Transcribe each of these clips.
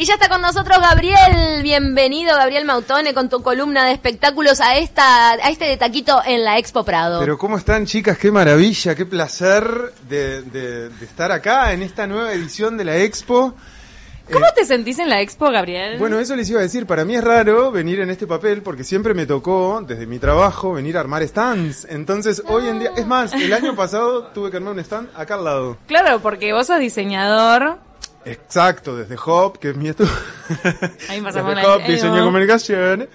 Y ya está con nosotros Gabriel, bienvenido Gabriel Mautone con tu columna de espectáculos a esta a este de taquito en la Expo Prado. Pero ¿cómo están chicas? Qué maravilla, qué placer de, de- de estar acá en esta nueva edición de la Expo. ¿Cómo te sentís en la expo, Gabriel? Bueno, eso les iba a decir, para mí es raro venir en este papel porque siempre me tocó, desde mi trabajo, venir a armar stands. Entonces, hoy en día, es más, el año pasado tuve que armar un stand acá al lado. Claro, porque vos sos diseñador. Exacto, desde Hop, que es mi estudio. Desde Hop, diseño va. comunicación.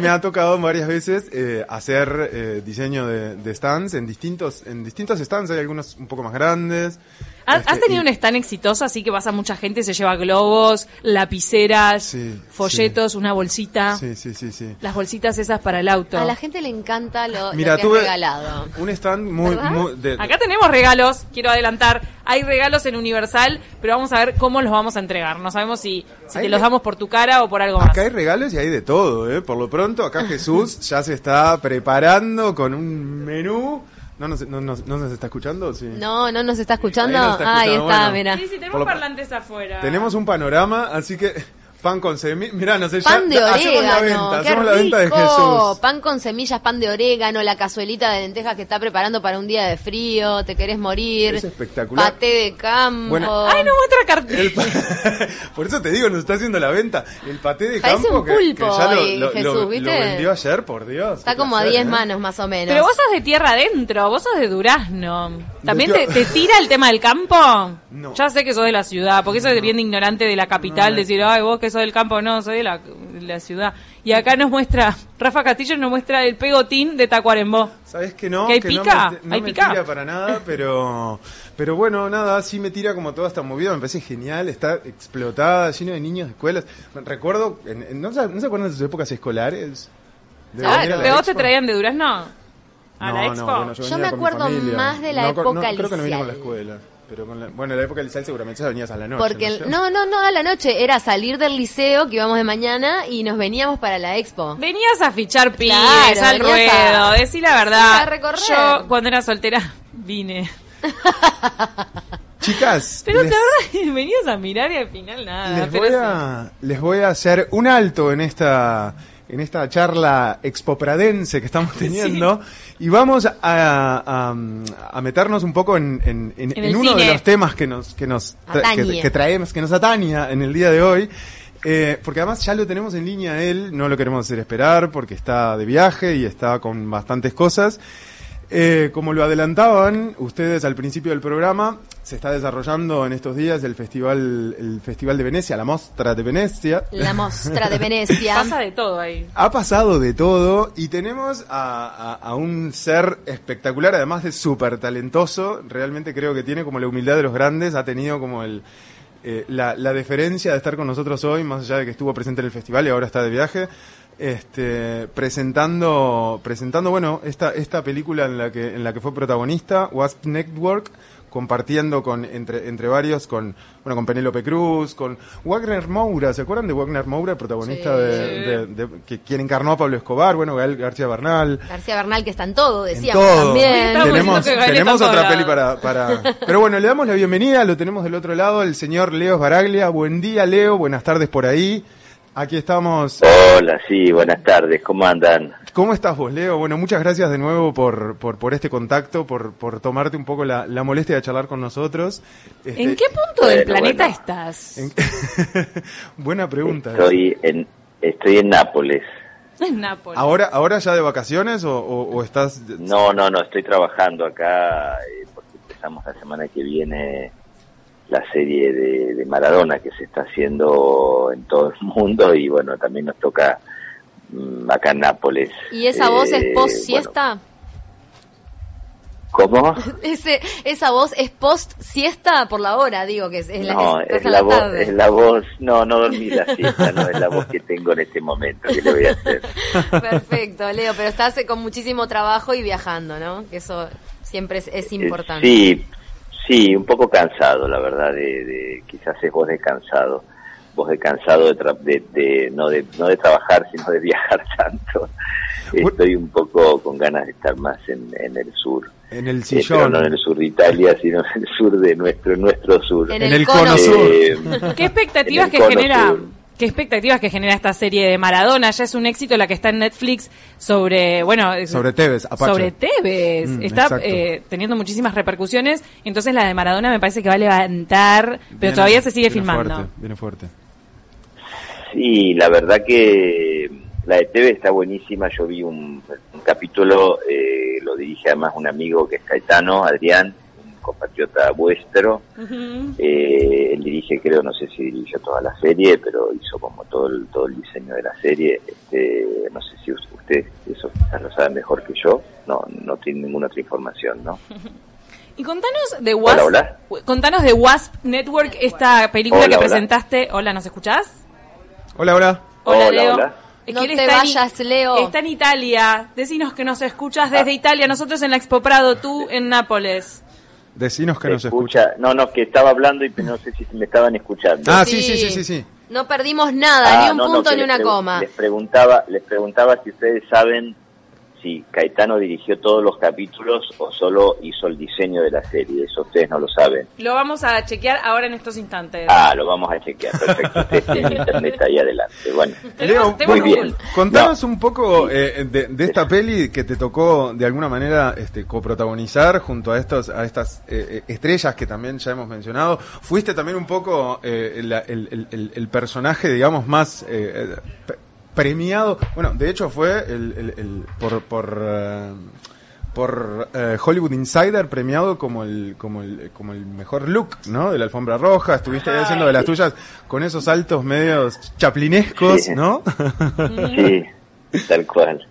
Me ha tocado varias veces eh, hacer eh, diseño de, de stands en distintos, en distintos stands. Hay algunos un poco más grandes. ¿Has, Este, has tenido y- un stand exitoso, así que pasa mucha gente, se lleva globos, lapiceras, Sí, folletos, una bolsita. Sí, sí, sí, sí. Las bolsitas esas para el auto. A la gente le encanta lo, lo Mira, que tuve has regalado. un stand muy... Muy de- Acá tenemos regalos, quiero adelantar. Hay regalos en Universal, pero vamos a ver cómo los vamos a entregar. No sabemos si, te los damos por tu cara o por algo más. Acá hay regalos y hay de todo, ¿eh? Por lo pronto, acá Jesús ya se está preparando con un menú. ¿No nos, no, nos- no nos está escuchando? Sí. No, no nos está escuchando. Ahí nos está Ahí escuchando, está, bueno. mira. Sí, sí, tenemos lo- parlantes afuera. Tenemos un panorama, así que... Pan con semillas. Mirá, no sé, ya Pan de hacemos la orégano, venta, hacemos la venta de. Jesús. Pan con semillas, pan de orégano, la cazuelita de lentejas que está preparando para un día de frío, te querés morir. Es espectacular. Paté de campo. Bueno. Ay, no muestra cartel. El pa- Por eso te digo, nos está haciendo la venta. El paté de Parece campo un pulpo que ya lo, Jesús, lo- ¿viste? lo vendió ayer, por Dios. Está como a placer, 10 ¿eh? manos más o menos. Pero vos sos de tierra adentro, vos sos de Durazno. ¿También ¿De te, tira el tema del campo? No. Ya sé que sos de la ciudad, porque eso es bien ignorante de la capital, No, decir, ay, vos que sos del campo, no, soy de la, de la ciudad. Y acá nos muestra, Rafa Castillo nos muestra el pegotín de Tacuarembó. ¿Sabes que no? ¿Que hay no pica? me, no ¿Hay me pica? tira para nada, pero pero bueno, nada, sí me tira como toda esta movida, me parece genial, está explotada, lleno de niños de escuelas. Recuerdo, en- en- ¿no, se, ¿no se acuerdan de sus épocas escolares? De a ¿Pero vos te expo? traían de Durazno? ¿A no, la no, expo? bueno, Yo me acuerdo más de la No, no, época creo que no venía con la escuela. Pero con la, bueno, en la época del liceo seguramente ya venías a la noche. Porque, ¿no? el- no, no, no, a la noche era salir del liceo que íbamos de mañana y nos veníamos para la expo. Venías a fichar pibes Claro, al venías a- ruedo, decí la verdad. a recorrer. Yo, cuando era soltera, vine. Chicas, Pero les, la verdad, venías a mirar y al final nada. les voy a, les voy a hacer un alto en esta en esta charla expopradense que estamos teniendo y vamos a, a- a meternos un poco en, en- en- En en el uno de los temas que nos que nos que, traemos que nos ataña en el día de hoy Eh, porque además ya lo tenemos en línea él, no lo queremos hacer esperar porque está de viaje y está con bastantes cosas. Eh, como lo adelantaban ustedes al principio del programa, se está desarrollando en estos días el festival, el festival de Venecia, la Mostra de Venecia. La mostra de Venecia. Pasa de todo ahí. Ha pasado de todo y tenemos a, a- a un ser espectacular, además de súper talentoso. Realmente creo que tiene como la humildad de los grandes, ha tenido como el, eh, la, la deferencia de estar con nosotros hoy, más allá de que estuvo presente en el festival y ahora está de viaje. Este, presentando, presentando, bueno, esta, esta película en la que, en la que fue protagonista, Wasp Network, compartiendo con, entre, entre varios, con, bueno, con Penélope Cruz, con Wagner Moura, ¿se acuerdan de Wagner Moura, el protagonista Sí. de, de- de- que, quien encarnó a Pablo Escobar, bueno, Gael García Bernal, García Bernal, que está en todo, en decíamos todo. también. Tenemos, tenemos otra peli para, para... Pero bueno, le damos la bienvenida, lo tenemos del otro lado, el señor Leo Baraglia. Buen día, Leo, buenas tardes por ahí. Aquí estamos. Hola, sí, buenas tardes, ¿cómo andan? ¿Cómo estás vos, Leo? Bueno, muchas gracias de nuevo por, por, por este contacto, por, por tomarte un poco la, la molestia de charlar con nosotros. Este, ¿En qué punto del planeta bueno. estás? en- Buena pregunta. Estoy en, estoy en Nápoles. En Nápoles. ¿Ahora, ¿Ahora ya de vacaciones o, o- o estás...? No, no, no, estoy trabajando acá eh, porque empezamos la semana que viene la serie de, de Maradona que se está haciendo en todo el mundo y bueno, también nos toca mm, acá en Nápoles. ¿Y esa voz es Eh, post siesta? bueno, ¿Cómo? Ese, esa voz es post siesta por la hora, digo que es, es la No, que estás es a la, voz, es la voz, no, no dormí la siesta, no, es la voz que tengo en este momento, ¿qué le voy a hacer? Perfecto, Leo, pero estás eh, con muchísimo trabajo y viajando, ¿no? Que eso siempre es, es Eh, importante. Sí, sí, un poco cansado, la verdad, de, de quizás es vos de cansado, vos de cansado de, tra- de, de- no de no de trabajar, sino de viajar tanto. Estoy un poco con ganas de estar más en, en el sur. En el Eh, pero sillón. no en el sur de Italia, sino en el sur de nuestro nuestro sur. En En el cono sur. Eh, ¿Qué expectativas que genera? sur. ¿Qué expectativas que genera esta serie de Maradona? Ya es un éxito la que está en Netflix sobre, bueno, Sobre Tevez, Apache. sobre Tevez. Mm, está eh, teniendo muchísimas repercusiones. Entonces la de Maradona me parece que va a levantar, pero Viene- todavía se sigue viene filmando. Fuerte, viene fuerte. Sí, la verdad que la de TV está buenísima. Yo vi un, un capítulo, eh, lo dirige además un amigo que es Caetano, Adrián, compatriota vuestro. Ujú. Eh, él dirige, creo, no sé si dirigió toda la serie, pero hizo como todo el, todo el diseño de la serie. Este, no sé si us- ustedes eso quizás lo saben mejor que yo. No, no tienen ninguna otra información, ¿no? Y contanos de Wasp, Hola, contanos de Wasp Network, esta película Hola, que hola. presentaste. Hola, ¿nos escuchás? Hola, hola. Hola, Hola, Leo. hola. Es No que él te está en- vayas, Leo. Está en Italia. Decinos que nos escuchas desde Ah. Italia. Nosotros en la Expo Prado, tú en Nápoles. Decinos que ¿Me nos escucha. escucha? No, no, que estaba hablando y no sé si me estaban escuchando. Ah, sí, sí, sí, sí, sí. No perdimos nada, Ah, ni un no, no, punto que ni una coma. Les preguntaba, les preguntaba si ustedes saben si Caetano dirigió todos los capítulos o solo hizo el diseño de la serie. Eso ustedes no lo saben. Lo vamos a chequear ahora en estos instantes. Ah, lo vamos a chequear. Perfecto. Ustedes tienen internet ahí adelante. Bueno. Leo, muy bien. Contanos un poco eh, de, de esta peli que te tocó de alguna manera este, coprotagonizar junto a estos a estas eh, eh, estrellas que también ya hemos mencionado. Fuiste también un poco eh, la- el, el- el- el personaje, digamos, más premiado. Bueno, de hecho fue el, el- el- por por eh, por eh, Hollywood Insider premiado como el como el como el mejor look, ¿no? De la alfombra roja. Estuviste ahí haciendo de las tuyas con esos saltos medios chaplinescos, Sí. ¿no? Sí, tal cual.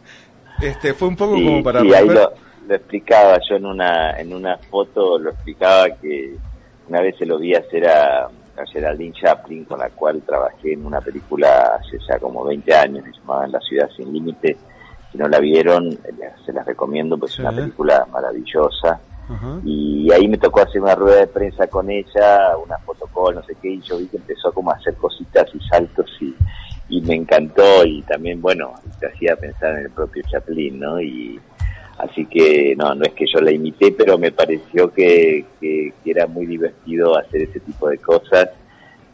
Este, fue un poco Sí, como para sí, ahí lo explicaba yo en una en una foto, lo explicaba que una vez se lo vi hacer a, a Geraldine Chaplin, con la cual trabajé en una película hace ya como 20 años, que se llamaba La Ciudad Sin Límite. Si no la vieron, eh, se las recomiendo, pues Sí. es una película maravillosa. Y ahí me tocó hacer una rueda de prensa con ella, una fotocall, no sé qué, y yo vi que empezó como a hacer cositas y saltos y, y me encantó y también, bueno, te hacía pensar en el propio Chaplin, ¿no? Y así que, no, no es que yo la imité, pero me pareció que, que, era muy divertido hacer ese tipo de cosas,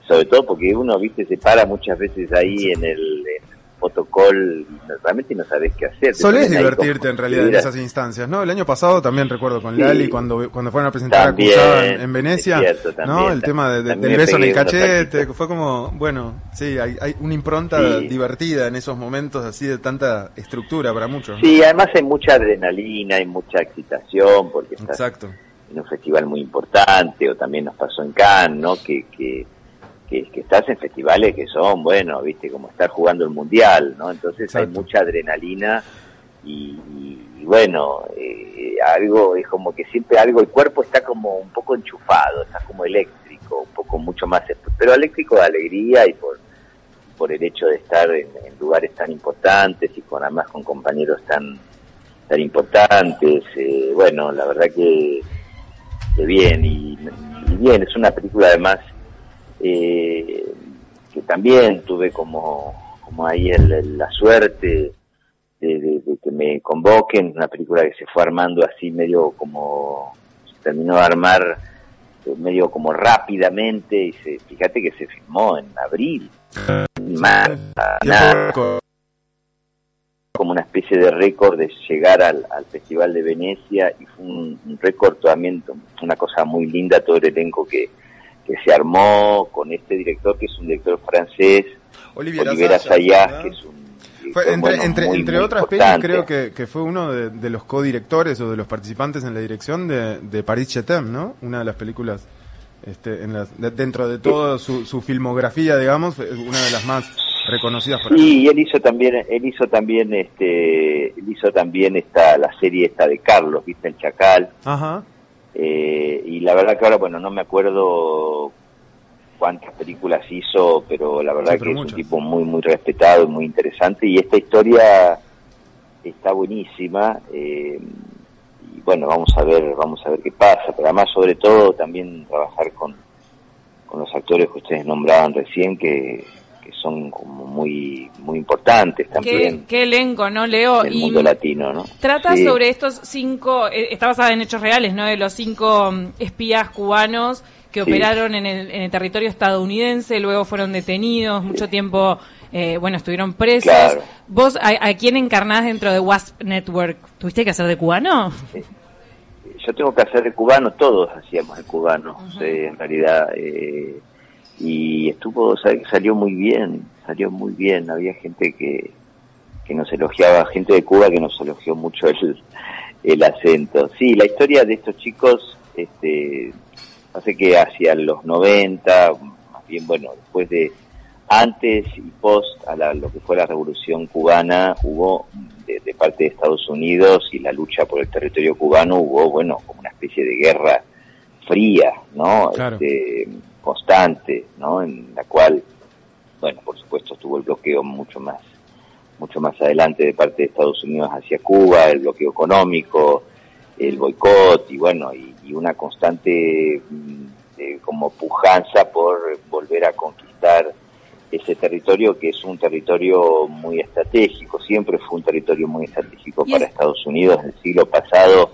sobre todo porque uno, viste, se para muchas veces ahí en el fotocall no- realmente no sabes qué hacer. Solés divertirte como en realidad en esas instancias, ¿no? El año pasado también recuerdo con Sí. Lali cuando, cuando fueron a presentar También, Acusada en, en Venecia, cierto, ¿no? también. El tema de- del beso en el cachete, fue como, bueno, sí, hay, hay una impronta Sí. divertida en esos momentos así de tanta estructura para muchos. ¿no? Sí, además hay mucha adrenalina, hay mucha excitación, porque estás Exacto. en un festival muy importante, o también nos pasó en Cannes, ¿no? Que, que, que, que estás en festivales que son, bueno, viste, como estar jugando el mundial, ¿no? Entonces Exacto. hay mucha adrenalina y, y- y bueno, eh, algo, es como que siempre algo, el cuerpo está como un poco enchufado, está como eléctrico, un poco mucho más, pero eléctrico de alegría y por, por el hecho de estar en, en lugares tan importantes y con además con compañeros tan tan importantes eh, bueno la verdad que, que bien y, y bien es una película además eh, que también tuve como como ahí el- el- la suerte de, de- de que me convoquen una película que se fue armando así medio como se terminó de armar eh, medio como rápidamente y se fíjate que se filmó en abril. Más nada. como una especie de récord de llegar al, al Festival de Venecia y fue un, un récord también, una cosa muy linda, todo el elenco que, que se armó con este director que es un director francés, Olivier Oliver Assayas, Assayas, ¿verdad? que es un Fue, entre bueno, entre, muy, entre muy otras pelis, importante. creo que, que fue uno de, de los codirectores o de los participantes en la dirección de, de Paris Chetem, ¿no? Una de las películas, este, en las, de- dentro de toda su, su filmografía, digamos, una de las más reconocidas por Sí, y él hizo también, él hizo también, este, él hizo también esta, la serie esta de Carlos, viste, el Chacal, Ajá. Eh, y la verdad que ahora, bueno, no me acuerdo cuántas películas hizo, pero la verdad Sí, pero que es un tipo muy, muy respetado y muy interesante. Y esta historia está buenísima. eh, y bueno, vamos a ver, vamos a ver qué pasa. Pero además, sobre todo, también trabajar con, con los actores que ustedes nombraban recién, que, que son como muy muy importantes Qué, también qué elenco, ¿no, Leo? el mundo latino, ¿no? trata Sí. sobre estos cinco, eh, está basada en hechos reales, ¿no? De los cinco mm, espías cubanos que Sí. operaron en el, en el territorio estadounidense, luego fueron detenidos, mucho tiempo, eh, bueno, estuvieron presos. Claro. ¿Vos a, a quién encarnás dentro de WASP Network? ¿Tuviste que hacer de cubano? yo tengo que hacer de cubano, todos hacíamos de cubano, eh, en realidad. eh, y estuvo, sa- salió muy bien, salió muy bien. Había gente que, que nos elogiaba, gente de Cuba que nos elogió mucho el, el acento. Sí, la historia de estos chicos, este, hace que hacia los 90, más bien, bueno, después de, antes y post a la- lo que fue la revolución cubana, hubo de, de parte de Estados Unidos y la lucha por el territorio cubano, hubo, bueno, como una especie de guerra fría, ¿no? Claro. Este, constante, ¿no? En la cual, bueno, por supuesto estuvo el bloqueo mucho más mucho más adelante de parte de Estados Unidos hacia Cuba, el bloqueo económico, el boicot y bueno, y, y una constante mm, eh, como pujanza por volver a conquistar ese territorio que es un territorio muy estratégico, siempre fue un territorio muy estratégico para es- Estados Unidos. En el siglo pasado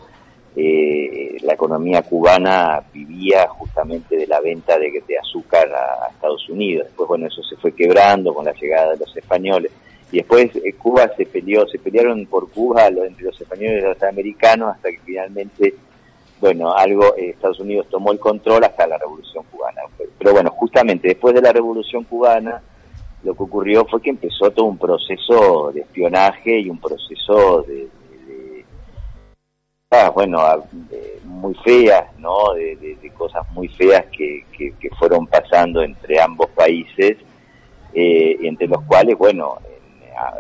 eh, la economía cubana vivía justamente de la venta de, azúcar a, Estados Unidos. Después, bueno, eso se fue quebrando con la llegada de los españoles. Y después eh, Cuba se peleó, se pelearon por Cuba los, entre los españoles y los americanos hasta que finalmente, bueno, algo, eh, Estados Unidos tomó el control hasta la Revolución Cubana. Pero bueno, justamente después de la Revolución Cubana, lo que ocurrió fue que empezó todo un proceso de espionaje y un proceso de- ah, bueno, a- de- muy feas, ¿no? De, de- de cosas muy feas que, que- que fueron pasando entre ambos países, eh, entre los cuales, bueno, en- a-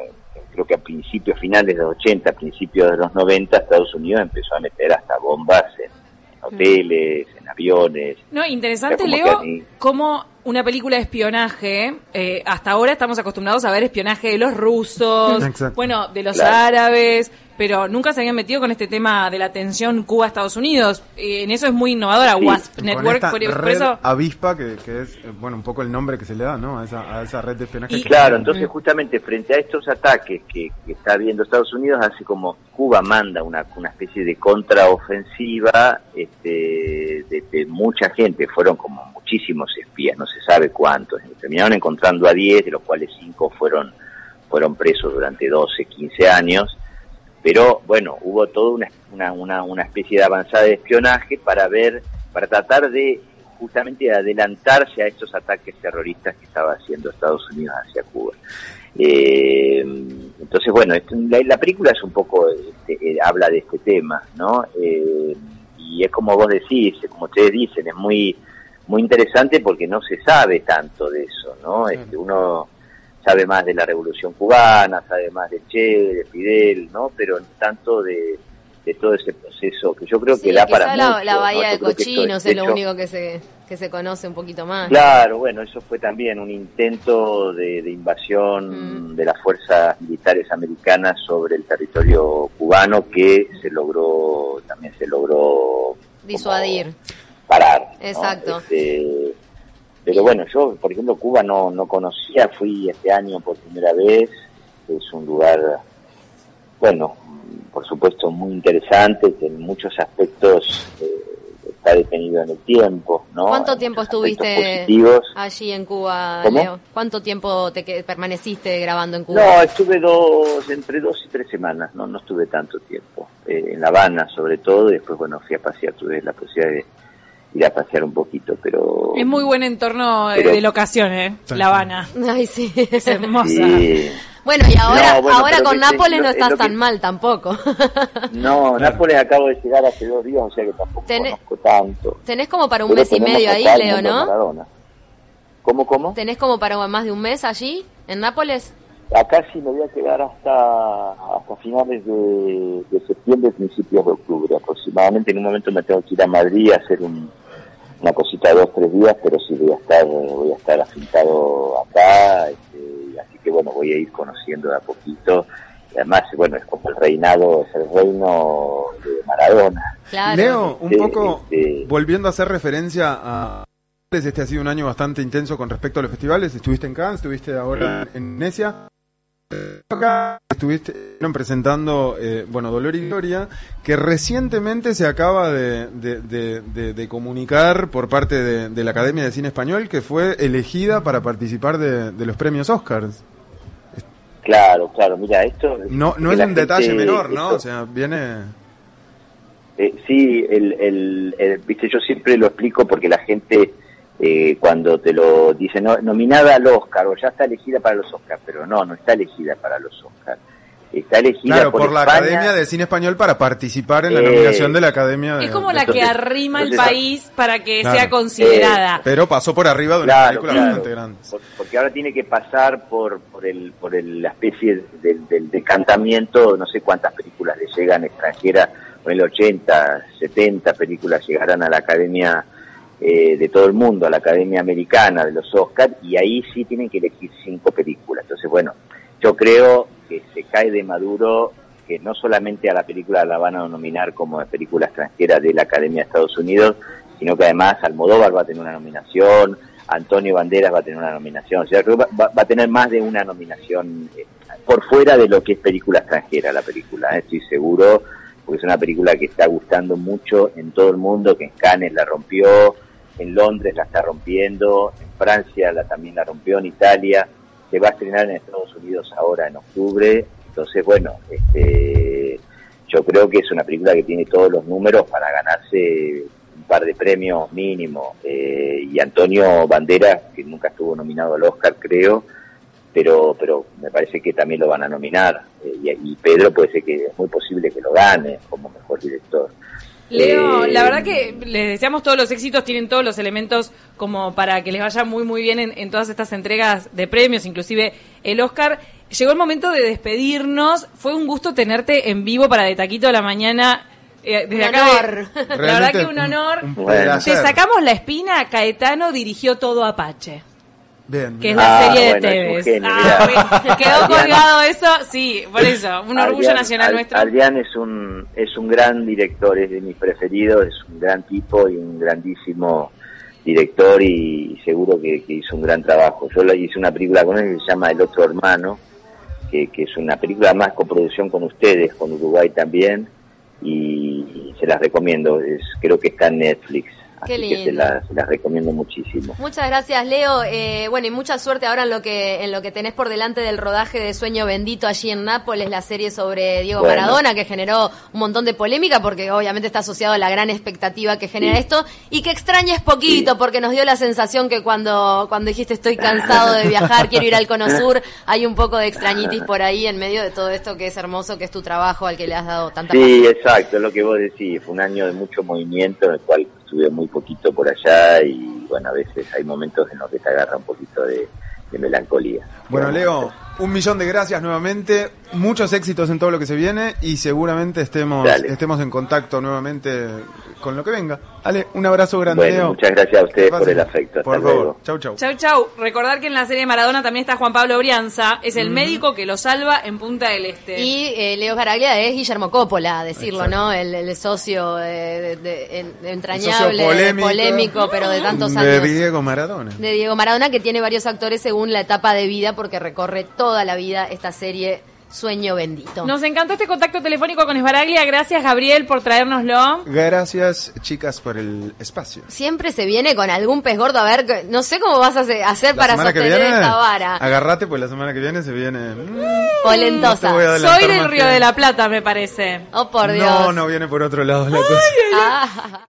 creo que a principios, finales de los 80, principios de los 90, Estados Unidos empezó a meter hasta bombas en, en hoteles, en aviones. No, interesante, O sea, como Leo, mí- como una película de espionaje, eh, hasta ahora estamos acostumbrados a ver espionaje de los rusos, Exacto. bueno, de los Claro. árabes, pero nunca se habían metido con este tema de la tensión Cuba-Estados Unidos. Eh, en eso es muy innovadora Sí, WASP Con Network, esta por, por red eso... avispa, que, que es, bueno, un poco el nombre que se le da, ¿no? A esa, a esa red de espionaje. Y- que Claro, tiene. entonces justamente frente a estos ataques que, que está viendo Estados Unidos, hace como Cuba manda una, una especie de contraofensiva este, de, de mucha gente, fueron como muchísimos espías, no se sabe cuántos, terminaron encontrando a 10, de los cuales 5 fueron, fueron presos durante 12, 15 años, pero bueno, hubo toda una, una, una, especie de avanzada de espionaje para ver, para tratar de justamente adelantarse a estos ataques terroristas que estaba haciendo Estados Unidos hacia Cuba. Eh, entonces, bueno, esto- la, la película es un poco, este, eh, habla de este tema, ¿no? Eh, y es como vos decís, como ustedes dicen, es muy muy interesante porque no se sabe tanto de eso, ¿no? Este, uno sabe más de la Revolución Cubana, sabe más de Che, de Fidel, ¿no? Pero tanto de, de todo ese proceso que yo creo Sí, que da para la, mucho, la bahía de cochinos es lo hecho- único que se, que se conoce un poquito más. Claro, bueno, eso fue también un intento de, de invasión Mm. de las fuerzas militares americanas sobre el territorio cubano que se logró, también se logró Disuadir. parar. ¿no? Exacto. Este, pero bueno, yo, por ejemplo, Cuba no, no conocía, fui este año por primera vez, es un lugar, bueno, por supuesto muy interesante, que en muchos aspectos eh, está detenido en el tiempo, ¿no? ¿Cuánto tiempo estuviste positivos. allí en Cuba, ¿Cómo? Leo? ¿Cuánto tiempo te que- permaneciste grabando en Cuba? No, estuve dos, entre dos y tres semanas, no, no estuve tanto tiempo. Eh, en La Habana, sobre todo, y después, bueno, fui a pasear, tuve la posibilidad de ir a pasear un poquito, pero... Es muy buen entorno eh, Pero- de locación, ¿eh? La. Habana. Ay, sí. Es hermosa. Sí. Bueno, y ahora, No, bueno, ahora con Nápoles no es estás que- tan mal tampoco. No, Nápoles acabo de llegar hace dos días, o sea que tampoco Tené- conozco tanto. Tenés como para un Pero mes y medio ahí, Leo, ¿no? ¿Cómo, cómo? ¿Tenés como para más de un mes allí, en Nápoles? Acá sí me voy a quedar hasta hasta finales de, de septiembre, principios de octubre aproximadamente. En un momento me tengo que ir a Madrid a hacer un- una cosita de dos, tres días, pero sí voy a estar voy a estar afincado acá. este, bueno, voy a ir conociendo de a poquito. Y además, bueno, es como el reinado, es el reino de Maradona. Claro. Leo, un Sí, poco este- volviendo a hacer referencia a Este ha sido un año bastante intenso con respecto a los festivales. Estuviste en Cannes, estuviste ahora en Venecia. Acá estuviste presentando, eh, bueno, Dolor y Gloria, que recientemente se acaba de, de- de- de- de comunicar por parte de, de la Academia de Cine Español que fue elegida para participar de, de los premios Oscars. Claro, claro, mira, esto... No, no es un detalle menor, ¿no? esto- O sea, viene... Eh, sí, el, el, el- viste, yo siempre lo explico porque la gente eh, cuando te lo dice no, nominada al Oscar o ya está elegida para los Oscars, pero no, no está elegida para los Oscars. Está elegida Claro, por, por, la España. Academia de Cine Español para participar en la Eh, nominación de la Academia de... Es como la que Entonces- arrima el entonces- país para que Claro. sea considerada. Pero pasó por arriba de una Claro, película claro. bastante grande. Por- porque ahora tiene que pasar por por el por el- la especie del, del decantamiento, no sé cuántas películas le llegan extranjeras, o el 80, 70 películas llegarán a la Academia eh, de todo el mundo, a la Academia Americana de los Oscars, y ahí sí tienen que elegir cinco películas. Entonces, bueno, yo creo que se cae de maduro que no solamente a la película la van a nominar como película extranjera de la Academia de Estados Unidos, sino que además Almodóvar va a tener una nominación, Antonio Banderas va a tener una nominación, o sea, que va, va a tener más de una nominación eh, por fuera de lo que es película extranjera la película, eh, estoy seguro, porque es una película que está gustando mucho en todo el mundo, que en Cannes la rompió, en Londres la está rompiendo, en Francia la también la rompió, en Italia, se va a estrenar en Estados Unidos ahora en octubre, entonces bueno, este, yo creo que es una película que tiene todos los números para ganarse un par de premios mínimo. Eh, y Antonio Banderas, que nunca estuvo nominado al Oscar, creo, pero pero me parece que también lo van a nominar. Eh, y, y Pedro puede ser que es muy posible que lo gane como mejor director. Leo, Eh, la verdad que les deseamos todos los éxitos, tienen todos los elementos como para que les vaya muy muy bien en, en todas estas entregas de premios, inclusive el Oscar. Llegó el momento de despedirnos, fue un gusto tenerte en vivo para De Taquito de la Mañana. eh, desde Un acá de- la verdad Realmente que un honor. un placer. Te sacamos la espina, Caetano dirigió todo Apache. Bien, Que es la Ah, serie de bueno, es un Tevez. genio, Ah, me- quedó colgado eso, sí, por eso, un orgullo Adrián- nacional Ad- nuestro. Adrián es un, es un gran director, es de mis preferidos, es un gran tipo y un grandísimo director y, seguro que, que hizo un gran trabajo. Yo le hice una película con él que se llama El Otro Hermano, que, que es una película más coproducción con ustedes, con Uruguay también, y, y se las recomiendo, es, creo que está en Netflix. Qué Así que se lindo. las, recomiendo muchísimo. Muchas gracias, Leo. Eh, bueno, y mucha suerte ahora en lo que en lo que tenés por delante del rodaje de Sueño Bendito allí en Nápoles, la serie sobre Diego Bueno. Maradona, que generó un montón de polémica, porque obviamente está asociado a la gran expectativa que genera Sí. esto, y que extrañes poquito, Sí. porque nos dio la sensación que cuando, cuando dijiste estoy cansado de viajar, quiero ir al Cono Sur, hay un poco de extrañitis por ahí en medio de todo esto que es hermoso, que es tu trabajo al que le has dado tanta Sí, exacto, es lo que vos decís. Fue un año de mucho movimiento en el cual estuve muy poquito por allá y bueno, a veces hay momentos en los que te agarra un poquito de, de melancolía. Bueno, Leo, un millón de gracias nuevamente, muchos éxitos en todo lo que se viene y seguramente estemos, Dale. estemos en contacto nuevamente con lo que venga. Ale, un abrazo grande, Bueno, muchas gracias a ustedes por el afecto. Hasta Por luego. favor, chau, chau. Chau, chau. Recordar que en la serie de Maradona también está Juan Pablo Brianza, es el médico que lo salva en Punta del Este. Y eh, Leo Garaglia es Guillermo Coppola, decirlo, Exacto. ¿no? El, el socio eh, de- de- entrañable, socio polémico. polémico, pero de tantos De años. Diego Maradona. De Diego Maradona, que tiene varios actores según la etapa de vida, porque recorre toda la vida esta serie Sueño Bendito. Nos encantó este contacto telefónico con Esbaraglia. Gracias, Gabriel, por traérnoslo. Gracias, chicas, por el espacio. Siempre se viene con algún pez gordo, a ver, no sé cómo vas a hacer, La para sostener viene, esta vara. agarrate, pues la semana que viene se viene. mm, Polentosa. no Soy del Río que- de la Plata, me parece. Oh, por Dios. No, no viene por otro lado la cosa. Ah.